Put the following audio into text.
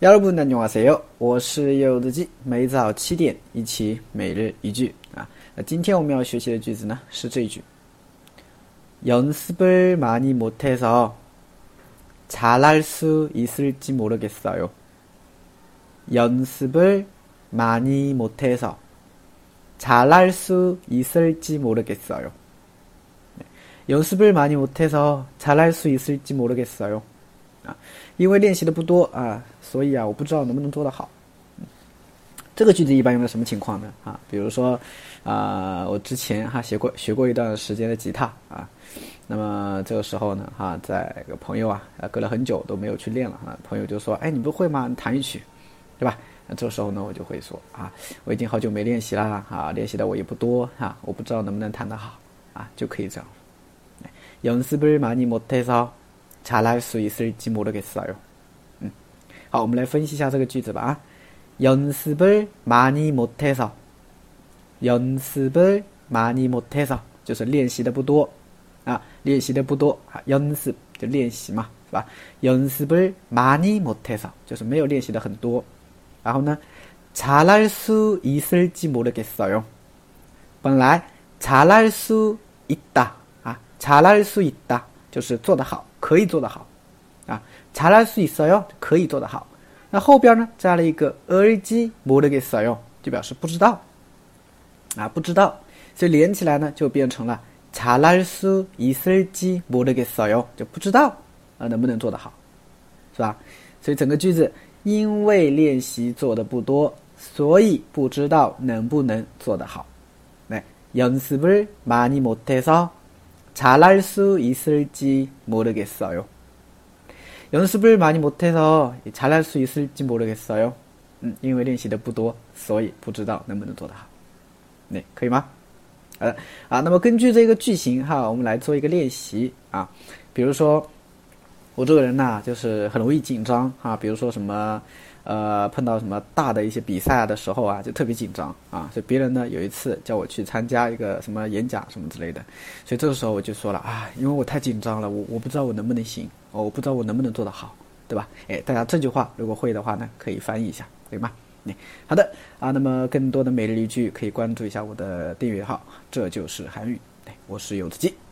여러분안녕하세요，我是柚子鸡，每早七点一起每日一句啊。那今天我们要学习的句子呢是这一句：연습을많이못해서잘할수있을지모르겠어요。 연습을많이못해서잘할수있을지모르겠어 요。 연습을많이못해서잘할수있을지모르겠어 요。 啊，因为练习的不多啊， 所以啊，我不知道能不能做得好。这个句子一般用在什么情况呢？啊，比如说，啊，我之前哈学过学过一段时间的吉他啊，那么这个时候呢，哈，在一个朋友啊，隔了很久都没有去练了啊，朋友就说，哎，你不会吗？你弹一曲，对吧？那这个时候呢，我就会说，啊，我已经好久没练习啦，啊，练习的我也不多哈，我不知道能不能弹得好啊，就可以这样。연습을많이못해서잘할수있을지모르겠어 요。 嗯，好，我们来分析一下这个句子吧啊。연습을많이못해 서， 연습을많이못해 서， 就是练习的不多啊，练习的不多啊。연습就练习嘛，是吧？연습을많이못해 서， 就是没有练习的很多。然后呢，잘할수있을지모르겠어 요。 本来잘할수있다啊，잘할수있다就是做得好。可以做得好， 啊，查拉苏以色哟，可以做得好。那后边呢，加了一个耳机摩的给色哟，就表示不知道，啊，不知道，所以连起来呢，就变成了查拉苏以色机摩的给色哟，就不知道啊能不能做得好，是吧？所以整个句子因为练习做的不多，所以不知道能不能做得好。来，연습을많이못해 서。 잘할수있을지모르겠어 요。 연습을많이못해서잘할수있을지모르겠어 요。 嗯，因为练习的不多，所以不知道能不能做得好。那可以吗？呃啊，那么根据这个句型哈，我们来做一个练习啊。比如说， 我这个人呢，就是很容易紧张啊。比如说什么。呃，碰到什么大的一些比赛的时候啊，就特别紧张啊。所以别人呢有一次叫我去参加一个什么演讲什么之类的，所以这个时候我就说了啊，因为我太紧张了，我我不知道我能不能行，我不知道我能不能做得好，对吧？哎，大家这句话如果会的话呢，可以翻译一下，可以吗？哎，好的啊。那么更多的每日一句可以关注一下我的订阅号，这就是韩语。哎，我是柚子鸡。